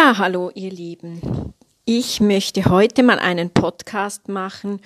Ja, hallo ihr Lieben. Ich möchte heute mal einen Podcast machen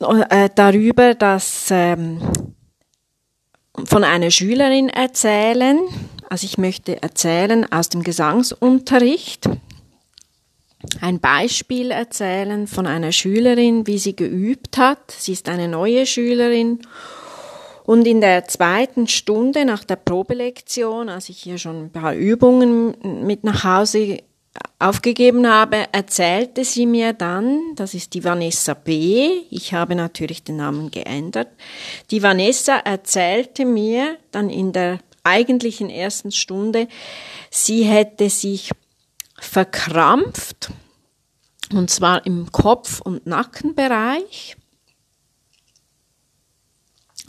äh, darüber, dass ähm, von einer Schülerin erzählen. Also ich möchte erzählen aus dem Gesangsunterricht. Ein Beispiel erzählen von einer Schülerin, wie sie geübt hat. Sie ist eine neue Schülerin und in der zweiten Stunde nach der Probelektion, als ich hier schon ein paar Übungen mit nach Hause aufgegeben habe, erzählte sie mir dann, das ist die Vanessa B., ich habe natürlich den Namen geändert, die Vanessa erzählte mir dann in der eigentlichen ersten Stunde, sie hätte sich verkrampft, und zwar im Kopf- und Nackenbereich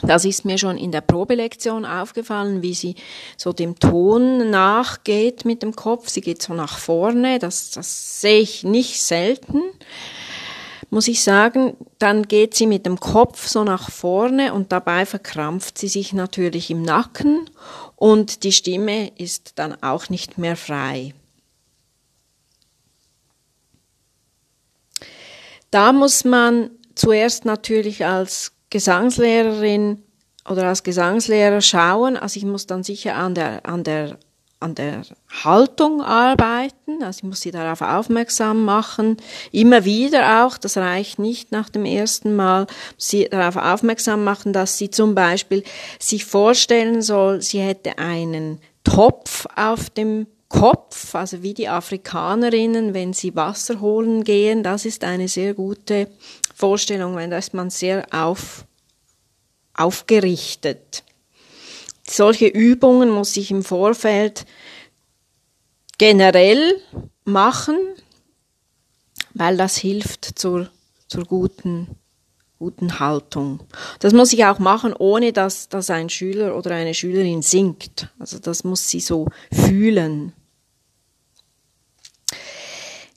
das ist mir schon in der Probelektion aufgefallen, wie sie so dem Ton nachgeht mit dem Kopf. Sie geht so nach vorne, das, das sehe ich nicht selten, muss ich sagen. Dann geht sie mit dem Kopf so nach vorne und dabei verkrampft sie sich natürlich im Nacken und die Stimme ist dann auch nicht mehr frei. Da muss man zuerst natürlich als Gesangslehrerin oder als Gesangslehrer schauen. Also ich muss dann sicher an der, an der, an der Haltung arbeiten. Also ich muss sie darauf aufmerksam machen. Immer wieder auch, das reicht nicht nach dem ersten Mal, sie darauf aufmerksam machen, dass sie zum Beispiel sich vorstellen soll, sie hätte einen Topf auf dem Kopf, also wie die Afrikanerinnen, wenn sie Wasser holen gehen, das ist eine sehr gute Vorstellung, weil da ist man sehr auf, aufgerichtet. Solche Übungen muss ich im Vorfeld generell machen, weil das hilft zur, zur guten, guten Haltung. Das muss ich auch machen, ohne dass, dass ein Schüler oder eine Schülerin singt. Also das muss sie so fühlen.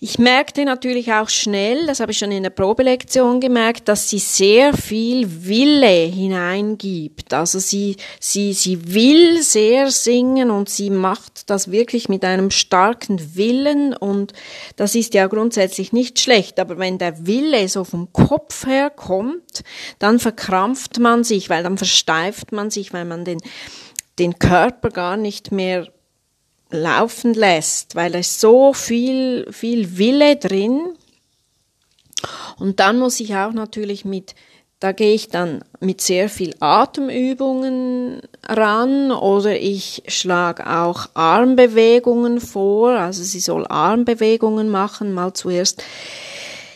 Ich merkte natürlich auch schnell, das habe ich schon in der Probelektion gemerkt, dass sie sehr viel Wille hineingibt. Also sie, sie, sie will sehr singen und sie macht das wirklich mit einem starken Willen und das ist ja grundsätzlich nicht schlecht. Aber wenn der Wille so vom Kopf her kommt, dann verkrampft man sich, weil dann versteift man sich, weil man den, den Körper gar nicht mehr laufen lässt, weil ist so viel, viel Wille drin. Und dann muss ich auch natürlich mit, da gehe ich dann mit sehr viel Atemübungen ran oder ich schlage auch Armbewegungen vor, also sie soll Armbewegungen machen, mal zuerst.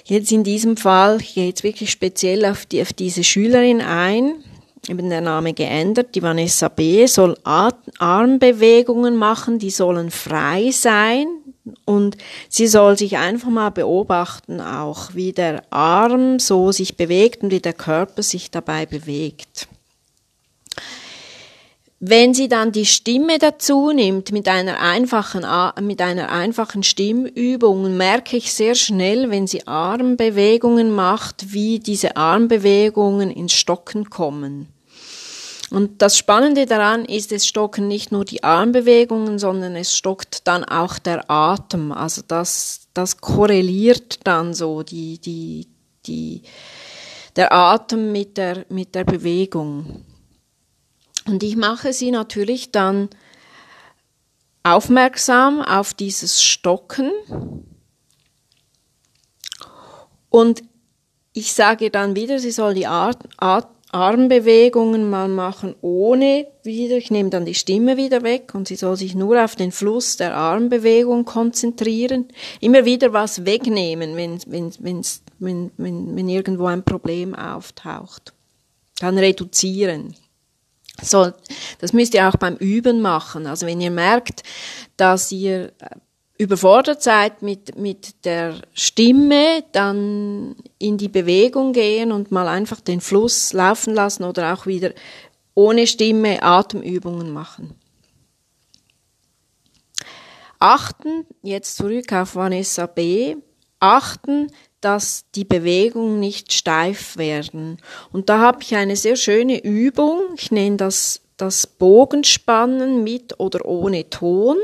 Jetzt in diesem Fall, ich gehe jetzt wirklich speziell auf, die, auf diese Schülerin ein, eben der Name geändert. Die Vanessa B. soll Armbewegungen machen, die sollen frei sein und sie soll sich einfach mal beobachten, auch wie der Arm so sich bewegt und wie der Körper sich dabei bewegt. Wenn sie dann die Stimme dazu nimmt mit einer einfachen, mit einer einfachen Stimmübung, merke ich sehr schnell, wenn sie Armbewegungen macht, wie diese Armbewegungen ins Stocken kommen. Und das Spannende daran ist, es stocken nicht nur die Armbewegungen, sondern es stockt dann auch der Atem. Also das, das korreliert dann so, die, die, die, der Atem mit der, mit der Bewegung. Und ich mache sie natürlich dann aufmerksam auf dieses Stocken. Und ich sage dann wieder, sie soll die At At Armbewegungen mal machen ohne wieder, ich nehme dann die Stimme wieder weg und sie soll sich nur auf den Fluss der Armbewegung konzentrieren. Immer wieder was wegnehmen, wenn, wenn, wenn's, wenn, wenn, wenn irgendwo ein Problem auftaucht. Dann reduzieren. So, das müsst ihr auch beim Üben machen. Also wenn ihr merkt, dass ihr überfordert seid mit, mit der Stimme, dann in die Bewegung gehen und mal einfach den Fluss laufen lassen oder auch wieder ohne Stimme Atemübungen machen. Achten, jetzt zurück auf Vanessa B., achten, dass die Bewegungen nicht steif werden. Und da habe ich eine sehr schöne Übung, ich nenne das das Bogenspannen mit oder ohne Ton.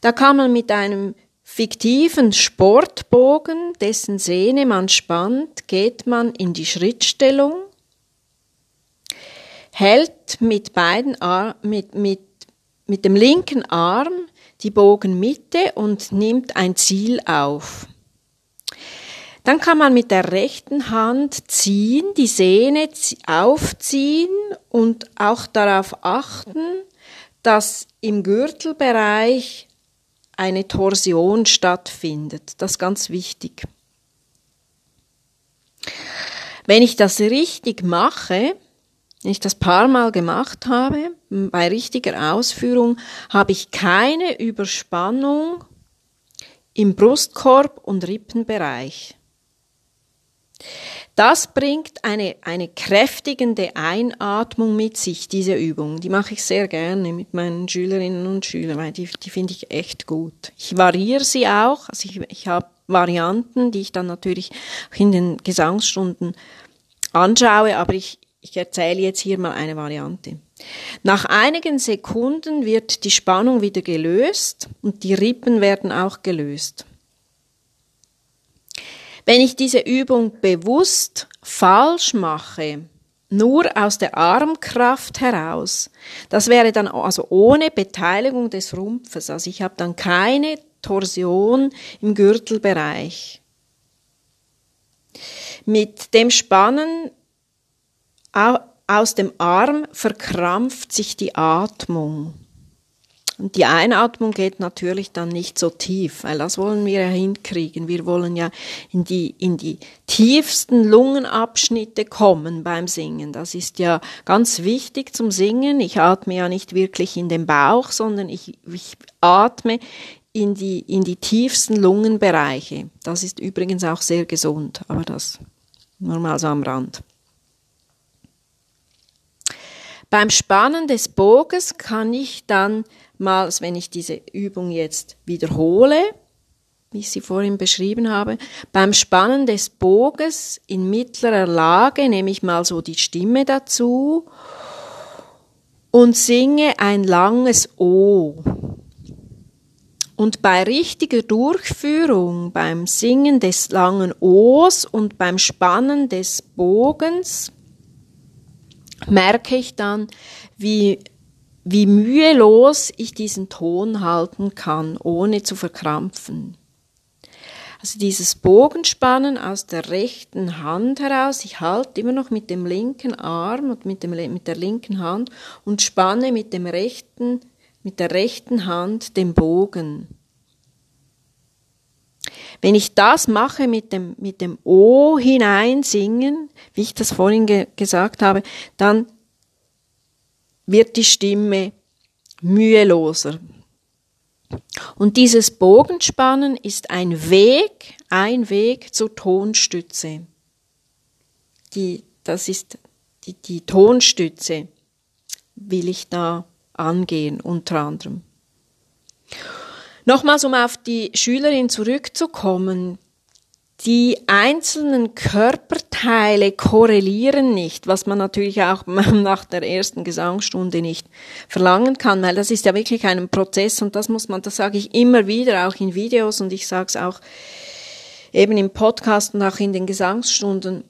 Da kann man mit einem fiktiven Sportbogen, dessen Sehne man spannt, geht man in die Schrittstellung, hält mit beiden Ar mit, mit, mit dem linken Arm die Bogenmitte und nimmt ein Ziel auf. Dann kann man mit der rechten Hand ziehen, die Sehne aufziehen und auch darauf achten, dass im Gürtelbereich eine Torsion stattfindet. Das ist ganz wichtig. Wenn ich das richtig mache, wenn ich das paar Mal gemacht habe, bei richtiger Ausführung, habe ich keine Überspannung im Brustkorb und Rippenbereich. Das bringt eine, eine kräftigende Einatmung mit sich, diese Übung. Die mache ich sehr gerne mit meinen Schülerinnen und Schülern, weil die, die finde ich echt gut. Ich variiere sie auch. Also ich, ich habe Varianten, die ich dann natürlich in den Gesangsstunden anschaue, aber ich, ich erzähle jetzt hier mal eine Variante. Nach einigen Sekunden wird die Spannung wieder gelöst und die Rippen werden auch gelöst. Wenn ich diese Übung bewusst falsch mache, nur aus der Armkraft heraus, das wäre dann also ohne Beteiligung des Rumpfes, also ich habe dann keine Torsion im Gürtelbereich. Mit dem Spannen aus dem Arm verkrampft sich die Atmung. Und die Einatmung geht natürlich dann nicht so tief, weil das wollen wir ja hinkriegen. Wir wollen ja in die, in die tiefsten Lungenabschnitte kommen beim Singen. Das ist ja ganz wichtig zum Singen. Ich atme ja nicht wirklich in den Bauch, sondern ich, ich atme in die, in die tiefsten Lungenbereiche. Das ist übrigens auch sehr gesund, aber das nur mal so am Rand. Beim Spannen des Boges kann ich dann mal, wenn ich diese Übung jetzt wiederhole, wie ich sie vorhin beschrieben habe, beim Spannen des Boges in mittlerer Lage nehme ich mal so die Stimme dazu und singe ein langes O. Und bei richtiger Durchführung, beim Singen des langen O's und beim Spannen des Bogens, merke ich dann, wie, wie mühelos ich diesen Ton halten kann, ohne zu verkrampfen. Also dieses Bogenspannen aus der rechten Hand heraus, ich halte immer noch mit dem linken Arm und mit, dem, mit der linken Hand und spanne mit dem rechten, mit der rechten Hand den Bogen. Wenn ich das mache mit dem, mit dem O hineinsingen, wie ich das vorhin ge gesagt habe, dann wird die Stimme müheloser. Und dieses Bogenspannen ist ein Weg, ein Weg zur Tonstütze. Die, das ist die, die Tonstütze, will ich da angehen, unter anderem. Nochmals, um auf die Schülerin zurückzukommen. Die einzelnen Körperteile korrelieren nicht, was man natürlich auch nach der ersten Gesangsstunde nicht verlangen kann, weil das ist ja wirklich ein Prozess und das muss man, das sage ich immer wieder, auch in Videos und ich sage es auch eben im Podcast und auch in den Gesangsstunden.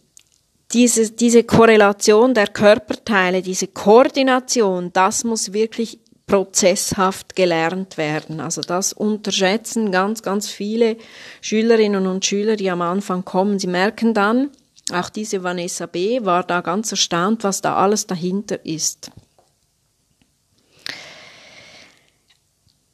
Diese, diese Korrelation der Körperteile, diese Koordination, das muss wirklich prozesshaft gelernt werden. Also das unterschätzen ganz, ganz viele Schülerinnen und Schüler, die am Anfang kommen. Sie merken dann, auch diese Vanessa B. war da ganz erstaunt, was da alles dahinter ist.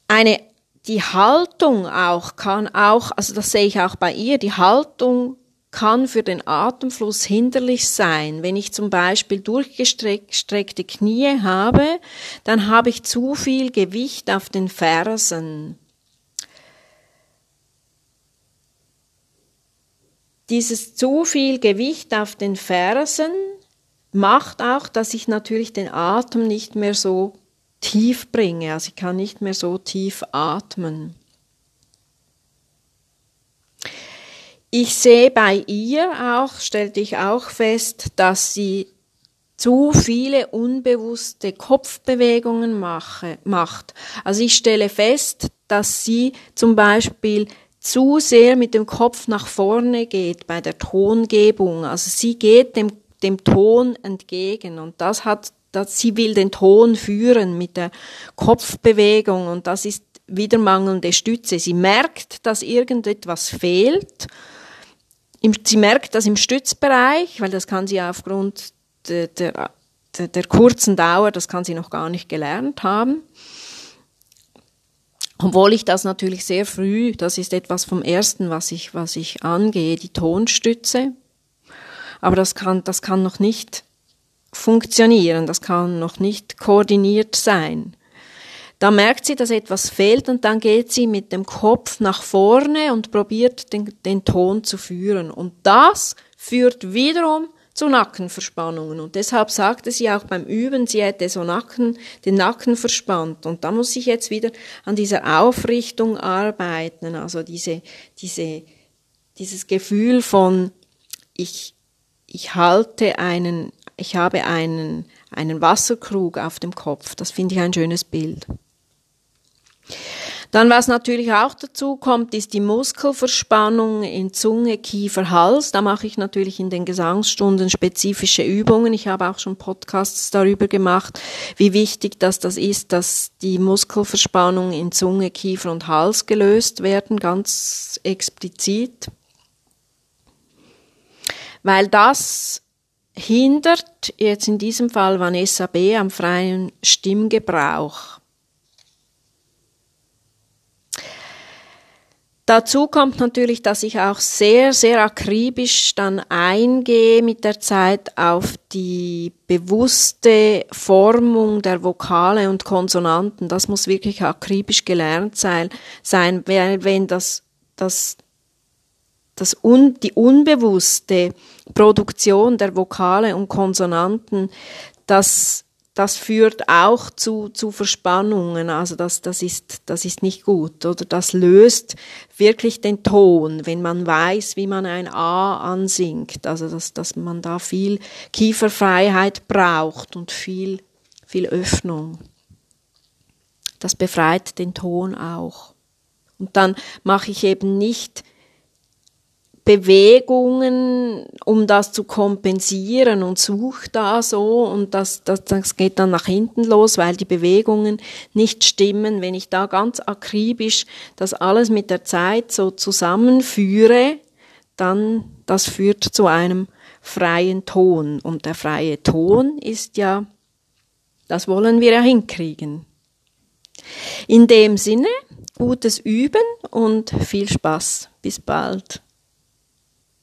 Eine, die Haltung auch kann auch, also das sehe ich auch bei ihr, die Haltung kann für den Atemfluss hinderlich sein. Wenn ich zum Beispiel durchgestreckte Knie habe, dann habe ich zu viel Gewicht auf den Fersen. Dieses zu viel Gewicht auf den Fersen macht auch, dass ich natürlich den Atem nicht mehr so tief bringe. Also ich kann nicht mehr so tief atmen. Ich sehe bei ihr auch, stellte ich auch fest, dass sie zu viele unbewusste Kopfbewegungen mache, macht. Also ich stelle fest, dass sie zum Beispiel zu sehr mit dem Kopf nach vorne geht bei der Tongebung. Also sie geht dem, dem Ton entgegen und das hat, das, sie will den Ton führen mit der Kopfbewegung und das ist wieder mangelnde Stütze. Sie merkt, dass irgendetwas fehlt. Sie merkt das im Stützbereich, weil das kann sie aufgrund der, der, der kurzen Dauer, das kann sie noch gar nicht gelernt haben. Obwohl ich das natürlich sehr früh, das ist etwas vom ersten, was ich, was ich angehe, die Tonstütze. Aber das kann, das kann noch nicht funktionieren, das kann noch nicht koordiniert sein. Da merkt sie, dass etwas fehlt und dann geht sie mit dem Kopf nach vorne und probiert den, den Ton zu führen. Und das führt wiederum zu Nackenverspannungen. Und deshalb sagte sie auch beim Üben, sie hätte so Nacken, den Nacken verspannt. Und da muss ich jetzt wieder an dieser Aufrichtung arbeiten, also diese, diese, dieses Gefühl von, ich, ich halte einen, ich habe einen, einen Wasserkrug auf dem Kopf. Das finde ich ein schönes Bild. Dann, was natürlich auch dazu kommt, ist die Muskelverspannung in Zunge, Kiefer, Hals. Da mache ich natürlich in den Gesangsstunden spezifische Übungen. Ich habe auch schon Podcasts darüber gemacht, wie wichtig das, das ist, dass die Muskelverspannung in Zunge, Kiefer und Hals gelöst werden, ganz explizit. Weil das hindert jetzt in diesem Fall Vanessa B. am freien Stimmgebrauch. Dazu kommt natürlich, dass ich auch sehr, sehr akribisch dann eingehe mit der Zeit auf die bewusste Formung der Vokale und Konsonanten. Das muss wirklich akribisch gelernt sein, wenn das, das, das un, die unbewusste Produktion der Vokale und Konsonanten, das das führt auch zu, zu Verspannungen. Also das, das, ist, das ist nicht gut. Oder das löst wirklich den Ton, wenn man weiß, wie man ein A ansingt. Also dass, dass man da viel Kieferfreiheit braucht und viel, viel Öffnung. Das befreit den Ton auch. Und dann mache ich eben nicht Bewegungen, um das zu kompensieren und sucht da so und das, das, das geht dann nach hinten los, weil die Bewegungen nicht stimmen. Wenn ich da ganz akribisch das alles mit der Zeit so zusammenführe, dann das führt zu einem freien Ton. Und der freie Ton ist ja, das wollen wir ja hinkriegen. In dem Sinne, gutes Üben und viel Spaß. Bis bald.